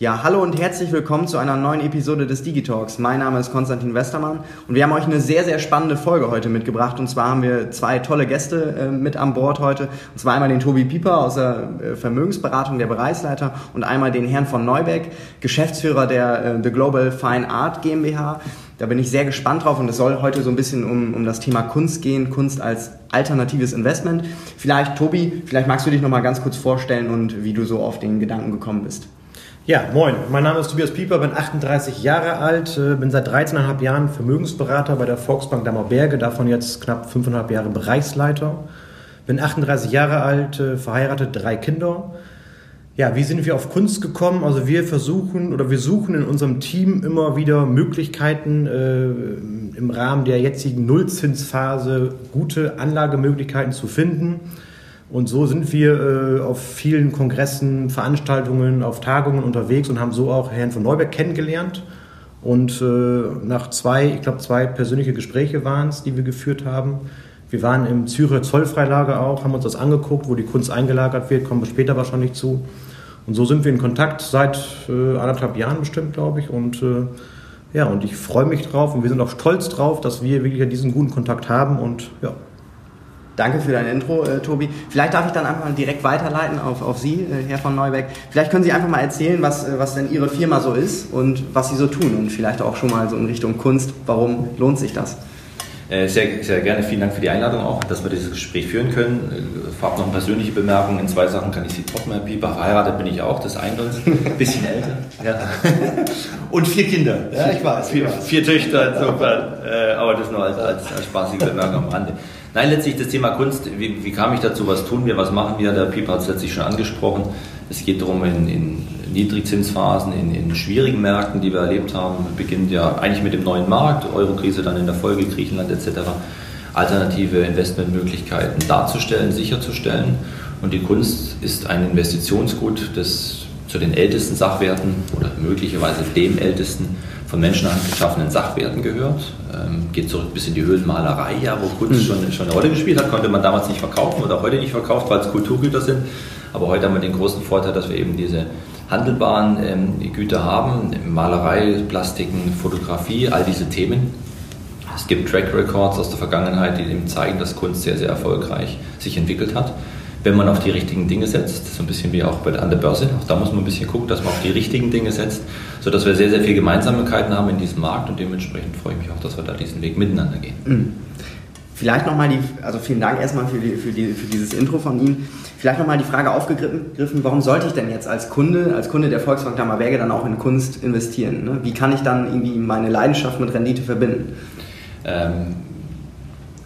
Ja, hallo und herzlich willkommen zu einer neuen Episode des Digitalks. Mein Name ist Konstantin Westermann und wir haben euch eine sehr, sehr spannende Folge heute mitgebracht. Und zwar haben wir zwei tolle Gäste äh, mit an Bord heute. Und zwar einmal den Tobi Pieper aus der äh, Vermögensberatung, der Bereichsleiter, und einmal den Herrn von Neubeck, Geschäftsführer der äh, The Global Fine Art GmbH. Da bin ich sehr gespannt drauf und es soll heute so ein bisschen um, um das Thema Kunst gehen, Kunst als alternatives Investment. Vielleicht, Tobi, vielleicht magst du dich noch mal ganz kurz vorstellen und wie du so auf den Gedanken gekommen bist. Ja, moin. Mein Name ist Tobias Pieper, bin 38 Jahre alt, äh, bin seit 13,5 Jahren Vermögensberater bei der Volksbank Dammerberge, davon jetzt knapp 5,5 Jahre Bereichsleiter. Bin 38 Jahre alt, äh, verheiratet, drei Kinder. Ja, wie sind wir auf Kunst gekommen? Also wir versuchen oder wir suchen in unserem Team immer wieder Möglichkeiten äh, im Rahmen der jetzigen Nullzinsphase gute Anlagemöglichkeiten zu finden und so sind wir äh, auf vielen Kongressen, Veranstaltungen, auf Tagungen unterwegs und haben so auch Herrn von Neuberg kennengelernt. Und äh, nach zwei, ich glaube, zwei persönliche Gespräche waren es, die wir geführt haben. Wir waren im Zürcher Zollfreilager auch, haben uns das angeguckt, wo die Kunst eingelagert wird, kommen wir später wahrscheinlich zu. Und so sind wir in Kontakt seit äh, anderthalb Jahren bestimmt, glaube ich. Und äh, ja, und ich freue mich drauf und wir sind auch stolz drauf, dass wir wirklich diesen guten Kontakt haben und ja, Danke für dein Intro, äh, Tobi. Vielleicht darf ich dann einfach mal direkt weiterleiten auf, auf Sie, äh, Herr von Neubeck. Vielleicht können Sie einfach mal erzählen, was, äh, was denn Ihre Firma so ist und was Sie so tun und vielleicht auch schon mal so in Richtung Kunst. Warum lohnt sich das? Äh, sehr, sehr gerne. Vielen Dank für die Einladung auch, dass wir dieses Gespräch führen können. Äh, vorab noch eine persönliche Bemerkung. In zwei Sachen kann ich Sie Herr Pieper. Verheiratet bin ich auch, das eine. Ein bisschen älter. Ja. Und vier Kinder. Ja, ich weiß. Vier, vier Töchter, insofern. Aber das nur als, als, als spaßige Bemerkung am Rande. Nein, letztlich das Thema Kunst, wie, wie, kam ich dazu, was tun wir, was machen wir? Der Pieper hat es letztlich schon angesprochen. Es geht darum, in, in Niedrigzinsphasen, in, in, schwierigen Märkten, die wir erlebt haben, beginnt ja eigentlich mit dem neuen Markt, Eurokrise dann in der Folge, Griechenland etc., alternative Investmentmöglichkeiten darzustellen, sicherzustellen. Und die Kunst ist ein Investitionsgut, das zu den ältesten Sachwerten oder möglicherweise dem ältesten von Menschenhand geschaffenen Sachwerten gehört. Ähm, geht zurück bis in die Höhlenmalerei, ja, wo Kunst schon, schon eine Rolle gespielt hat, konnte man damals nicht verkaufen oder heute nicht verkauft, weil es Kulturgüter sind. Aber heute haben wir den großen Vorteil, dass wir eben diese handelbaren ähm, Güter haben, Malerei, Plastiken, Fotografie, all diese Themen. Es gibt Track Records aus der Vergangenheit, die eben zeigen, dass Kunst sehr, sehr erfolgreich sich entwickelt hat wenn man auf die richtigen Dinge setzt, so ein bisschen wie auch bei, an der Börse, auch da muss man ein bisschen gucken, dass man auf die richtigen Dinge setzt, sodass wir sehr, sehr viele Gemeinsamkeiten haben in diesem Markt und dementsprechend freue ich mich auch, dass wir da diesen Weg miteinander gehen. Mhm. Vielleicht nochmal die, also vielen Dank erstmal für, die, für, die, für dieses Intro von Ihnen. Vielleicht nochmal die Frage aufgegriffen, warum sollte ich denn jetzt als Kunde, als Kunde der Volksbank Dammerberge dann auch in Kunst investieren? Ne? Wie kann ich dann irgendwie meine Leidenschaft mit Rendite verbinden? Ähm,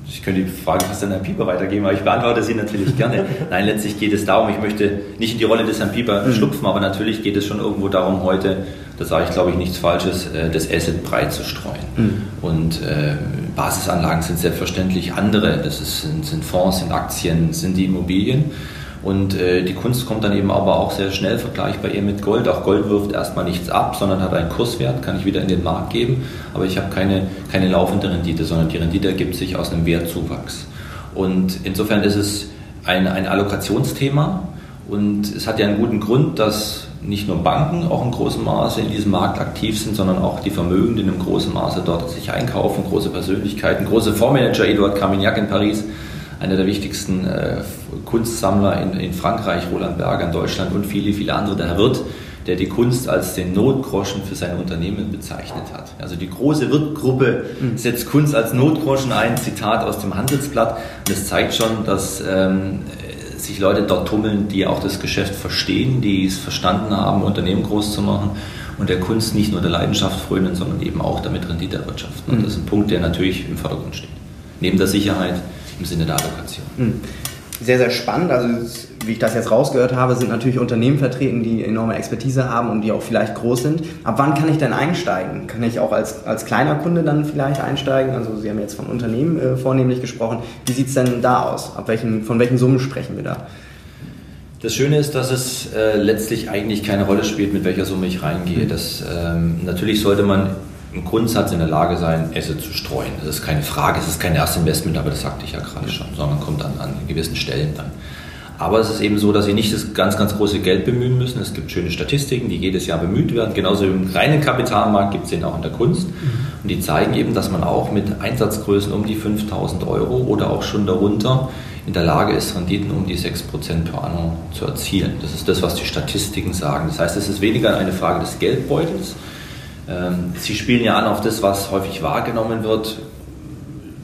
ich könnte die Frage fast an Herrn Pieper weitergeben, aber ich beantworte sie natürlich gerne. Nein, letztlich geht es darum, ich möchte nicht in die Rolle des Herrn Pieper mhm. schlupfen, aber natürlich geht es schon irgendwo darum, heute, da sage ich glaube ich nichts Falsches, äh, das Asset breit zu streuen. Mhm. Und äh, Basisanlagen sind selbstverständlich andere. Das ist, sind, sind Fonds, sind Aktien, sind die Immobilien. Und äh, die Kunst kommt dann eben aber auch sehr schnell vergleichbar eher mit Gold. Auch Gold wirft erstmal nichts ab, sondern hat einen Kurswert, kann ich wieder in den Markt geben. Aber ich habe keine, keine laufende Rendite, sondern die Rendite ergibt sich aus einem Wertzuwachs. Und insofern ist es ein, ein Allokationsthema. Und es hat ja einen guten Grund, dass nicht nur Banken auch in großem Maße in diesem Markt aktiv sind, sondern auch die Vermögenden in großen Maße dort sich einkaufen, große Persönlichkeiten, große Fondsmanager, Eduard Carmignac in Paris, einer der wichtigsten äh, Kunstsammler in, in, Frankreich, Roland Berger in Deutschland und viele, viele andere, der Herr Wirth, der die Kunst als den Notgroschen für sein Unternehmen bezeichnet hat. Also die große Wirth-Gruppe mhm. setzt Kunst als Notgroschen ein, Zitat aus dem Handelsblatt. Und das zeigt schon, dass ähm, sich Leute dort tummeln, die auch das Geschäft verstehen, die es verstanden haben, Unternehmen groß zu machen und der Kunst nicht nur der Leidenschaft frönen, sondern eben auch damit Rendite erwirtschaften. Und mhm. das ist ein Punkt, der natürlich im Vordergrund steht. Neben der Sicherheit, im Sinne der Allokation. Hm. Sehr, sehr spannend. Also, wie ich das jetzt rausgehört habe, sind natürlich Unternehmen vertreten, die enorme Expertise haben und die auch vielleicht groß sind. Ab wann kann ich denn einsteigen? Kann ich auch als, als kleiner Kunde dann vielleicht einsteigen? Also, Sie haben jetzt von Unternehmen äh, vornehmlich gesprochen. Wie sieht es denn da aus? Ab welchen, von welchen Summen sprechen wir da? Das Schöne ist, dass es äh, letztlich eigentlich keine Rolle spielt, mit welcher Summe ich reingehe. Hm. Das, ähm, natürlich sollte man im Grundsatz in der Lage sein, Asset zu streuen. Das ist keine Frage, es ist kein erstes Investment, aber das sagte ich ja gerade schon, sondern kommt an, an gewissen Stellen dann. Aber es ist eben so, dass Sie nicht das ganz, ganz große Geld bemühen müssen. Es gibt schöne Statistiken, die jedes Jahr bemüht werden. Genauso im reinen Kapitalmarkt gibt es den auch in der Kunst. Und die zeigen eben, dass man auch mit Einsatzgrößen um die 5000 Euro oder auch schon darunter in der Lage ist, Renditen um die 6% per anno zu erzielen. Das ist das, was die Statistiken sagen. Das heißt, es ist weniger eine Frage des Geldbeutels. Ähm, Sie spielen ja an auf das, was häufig wahrgenommen wird.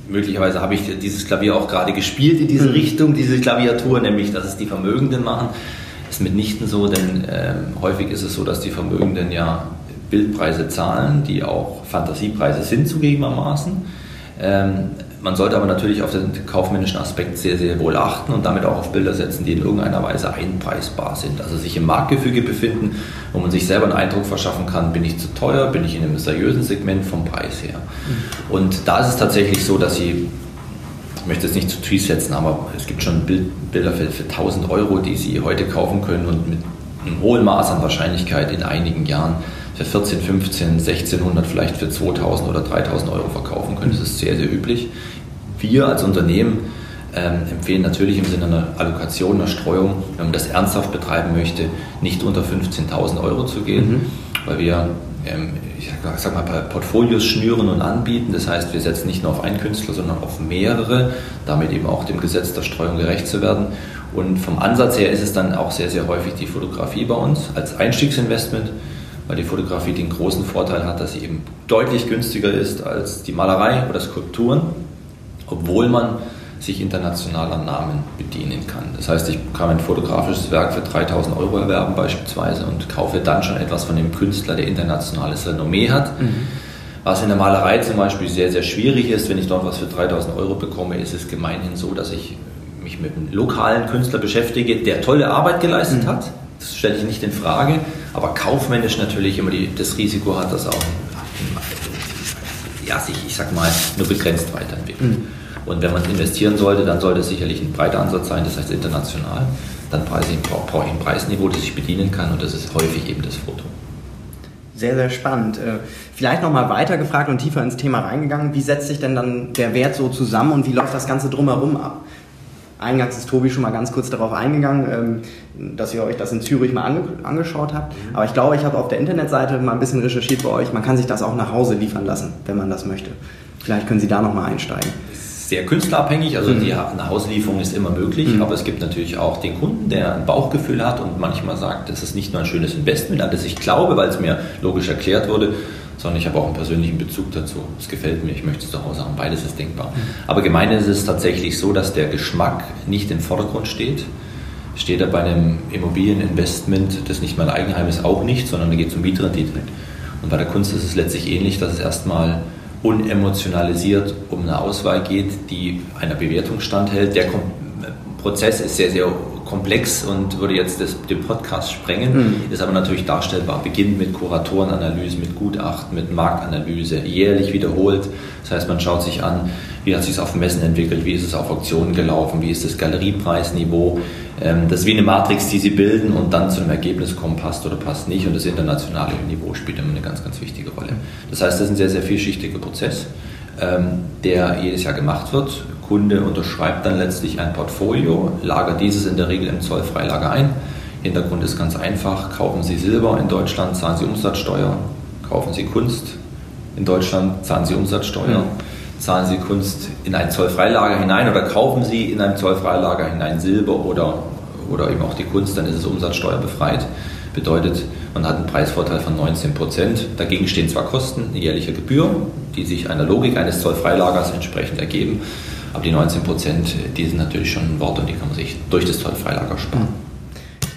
Möglicherweise habe ich dieses Klavier auch gerade gespielt in diese mhm. Richtung, diese Klaviatur, nämlich, dass es die Vermögenden machen. Das ist mitnichten so, denn ähm, häufig ist es so, dass die Vermögenden ja Bildpreise zahlen, die auch Fantasiepreise sind zugegebenermaßen. Ähm, man sollte aber natürlich auf den kaufmännischen Aspekt sehr, sehr wohl achten und damit auch auf Bilder setzen, die in irgendeiner Weise einpreisbar sind. Also sich im Marktgefüge befinden, wo man sich selber einen Eindruck verschaffen kann, bin ich zu teuer, bin ich in einem seriösen Segment vom Preis her. Mhm. Und da ist es tatsächlich so, dass Sie, ich möchte es nicht zu tief setzen, aber es gibt schon Bilder für, für 1000 Euro, die Sie heute kaufen können und mit einem hohen Maß an Wahrscheinlichkeit in einigen Jahren für 14, 15, 1600, vielleicht für 2000 oder 3000 Euro verkaufen können. Das ist sehr, sehr üblich. Wir als Unternehmen ähm, empfehlen natürlich im Sinne einer Allokation, einer Streuung, wenn man das ernsthaft betreiben möchte, nicht unter 15.000 Euro zu gehen, mhm. weil wir ähm, ich sag mal, Portfolios schnüren und anbieten. Das heißt, wir setzen nicht nur auf einen Künstler, sondern auf mehrere, damit eben auch dem Gesetz der Streuung gerecht zu werden. Und vom Ansatz her ist es dann auch sehr, sehr häufig die Fotografie bei uns als Einstiegsinvestment weil die Fotografie den großen Vorteil hat, dass sie eben deutlich günstiger ist als die Malerei oder Skulpturen, obwohl man sich internationaler Namen bedienen kann. Das heißt, ich kann ein fotografisches Werk für 3000 Euro erwerben beispielsweise und kaufe dann schon etwas von dem Künstler, der internationales Renommee hat. Mhm. Was in der Malerei zum Beispiel sehr, sehr schwierig ist, wenn ich dort was für 3000 Euro bekomme, ist es gemeinhin so, dass ich mich mit einem lokalen Künstler beschäftige, der tolle Arbeit geleistet mhm. hat. Das stelle ich nicht in Frage aber kaufmännisch natürlich immer die, das Risiko hat, dass auch ja, sich, ich sag mal, nur begrenzt weiterentwickelt. Mhm. Und wenn man investieren sollte, dann sollte es sicherlich ein breiter Ansatz sein, das heißt international. Dann brauche ich ein Preisniveau, das ich bedienen kann und das ist häufig eben das Foto. Sehr, sehr spannend. Äh, vielleicht nochmal weiter gefragt und tiefer ins Thema reingegangen. Wie setzt sich denn dann der Wert so zusammen und wie läuft das Ganze drumherum ab? Eingangs ist Tobi schon mal ganz kurz darauf eingegangen, ähm, dass ihr euch das in Zürich mal ange angeschaut habt. Mhm. Aber ich glaube, ich habe auf der Internetseite mal ein bisschen recherchiert bei euch. Man kann sich das auch nach Hause liefern lassen, wenn man das möchte. Vielleicht können Sie da nochmal einsteigen. Sehr künstlerabhängig, also mhm. die Nachhauslieferung ist immer möglich, mhm. aber es gibt natürlich auch den Kunden, der ein Bauchgefühl hat und manchmal sagt, das ist nicht nur ein schönes Investment, an das ich glaube, weil es mir logisch erklärt wurde, sondern ich habe auch einen persönlichen Bezug dazu. Es gefällt mir, ich möchte es zu Hause haben, beides ist denkbar. Aber gemein ist es tatsächlich so, dass der Geschmack nicht im Vordergrund steht. Steht er bei einem Immobilieninvestment, das nicht mein Eigenheim ist, auch nicht, sondern da geht es um Mietrendite. Und bei der Kunst ist es letztlich ähnlich, dass es erstmal unemotionalisiert um eine Auswahl geht, die einer Bewertung standhält. Der Prozess ist sehr, sehr komplex und würde jetzt das, den Podcast sprengen, mhm. ist aber natürlich darstellbar. Beginnt mit Kuratorenanalyse, mit Gutachten, mit Marktanalyse, jährlich wiederholt. Das heißt, man schaut sich an, wie hat sich es auf Messen entwickelt, wie ist es auf Auktionen gelaufen, wie ist das Galeriepreisniveau. Ähm, das ist wie eine Matrix, die sie bilden und dann zu einem Ergebnis kommen, passt oder passt nicht. Und das internationale Niveau spielt immer eine ganz, ganz wichtige Rolle. Das heißt, das ist ein sehr, sehr vielschichtiger Prozess, ähm, der jedes Jahr gemacht wird Kunde unterschreibt dann letztlich ein Portfolio, lagert dieses in der Regel im Zollfreilager ein. Hintergrund ist ganz einfach, kaufen Sie Silber in Deutschland, zahlen Sie Umsatzsteuer, kaufen Sie Kunst in Deutschland, zahlen Sie Umsatzsteuer, zahlen Sie Kunst in ein Zollfreilager hinein oder kaufen Sie in ein Zollfreilager hinein Silber oder, oder eben auch die Kunst, dann ist es umsatzsteuerbefreit. Bedeutet, man hat einen Preisvorteil von 19 Prozent. Dagegen stehen zwar Kosten, eine jährliche Gebühr, die sich einer Logik eines Zollfreilagers entsprechend ergeben. Aber die 19 Prozent, die sind natürlich schon ein Wort und die kann man sich durch das Zollfreilager sparen.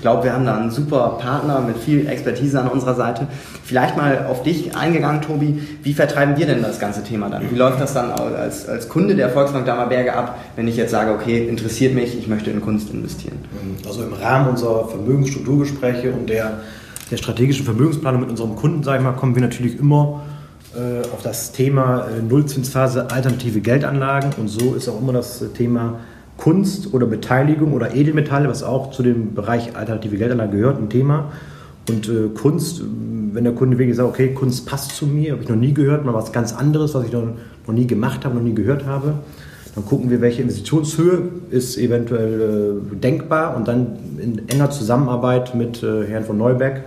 Ich glaube, wir haben da einen super Partner mit viel Expertise an unserer Seite. Vielleicht mal auf dich eingegangen, Tobi. Wie vertreiben wir denn das ganze Thema dann? Wie läuft das dann als, als Kunde der Volksbank Dammerberge ab, wenn ich jetzt sage, okay, interessiert mich, ich möchte in Kunst investieren? Also im Rahmen unserer Vermögensstrukturgespräche und der, der strategischen Vermögensplanung mit unserem Kunden, sage ich mal, kommen wir natürlich immer äh, auf das Thema äh, Nullzinsphase alternative Geldanlagen und so ist auch immer das Thema Kunst oder Beteiligung oder Edelmetalle, was auch zu dem Bereich alternative Geldanlagen gehört, ein Thema. Und äh, Kunst, wenn der Kunde wirklich sagt, okay, Kunst passt zu mir, habe ich noch nie gehört, mal was ganz anderes, was ich noch, noch nie gemacht habe, noch nie gehört habe, Dann gucken wir, welche Investitionshöhe ist eventuell äh, denkbar und dann in enger Zusammenarbeit mit äh, Herrn von Neuberg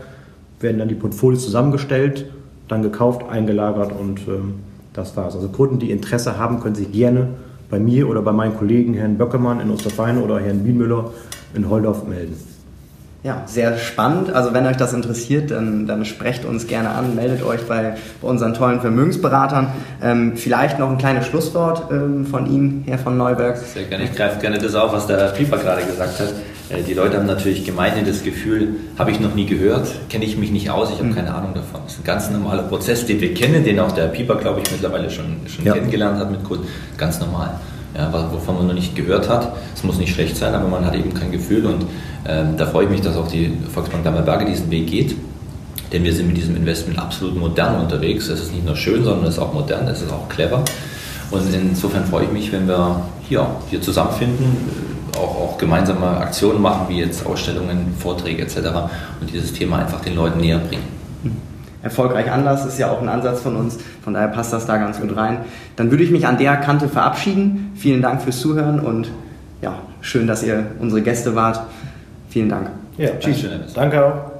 werden dann die Portfolios zusammengestellt, dann gekauft, eingelagert und ähm, das war's. Also Kunden, die Interesse haben, können sich gerne bei mir oder bei meinen Kollegen Herrn Böckemann in Osterfein oder Herrn Wienmüller in Holdorf melden. Ja, sehr spannend. Also wenn euch das interessiert, dann, dann sprecht uns gerne an, meldet euch bei, bei unseren tollen Vermögensberatern. Ähm, vielleicht noch ein kleines Schlusswort ähm, von Ihnen, Herr von Neuberg. Sehr gerne. Ich greife gerne das auf, was der Pieper gerade gesagt hat. Äh, die Leute haben natürlich gemeinhin das Gefühl, habe ich noch nie gehört, kenne ich mich nicht aus, ich habe mhm. keine Ahnung davon. Das ist ein ganz normaler Prozess, den wir kennen, den auch der Pieper, glaube ich, mittlerweile schon, schon ja. kennengelernt hat mit Kunden. Ganz normal ja, wovon man noch nicht gehört hat. Es muss nicht schlecht sein, aber man hat eben kein Gefühl und ähm, da freue ich mich, dass auch die Volksbank Dammerberge diesen Weg geht. Denn wir sind mit diesem Investment absolut modern unterwegs. Es ist nicht nur schön, sondern es ist auch modern, es ist auch clever. Und insofern freue ich mich, wenn wir hier, hier zusammenfinden, äh, auch, auch gemeinsame Aktionen machen, wie jetzt Ausstellungen, Vorträge etc. und dieses Thema einfach den Leuten näher bringen erfolgreich Anlass, ist ja auch ein Ansatz von uns, von daher passt das da ganz gut rein. Dann würde ich mich an der Kante verabschieden. Vielen Dank fürs Zuhören und ja, schön, dass ihr unsere Gäste wart. Vielen Dank. Ja, Tschüss. Danke auch.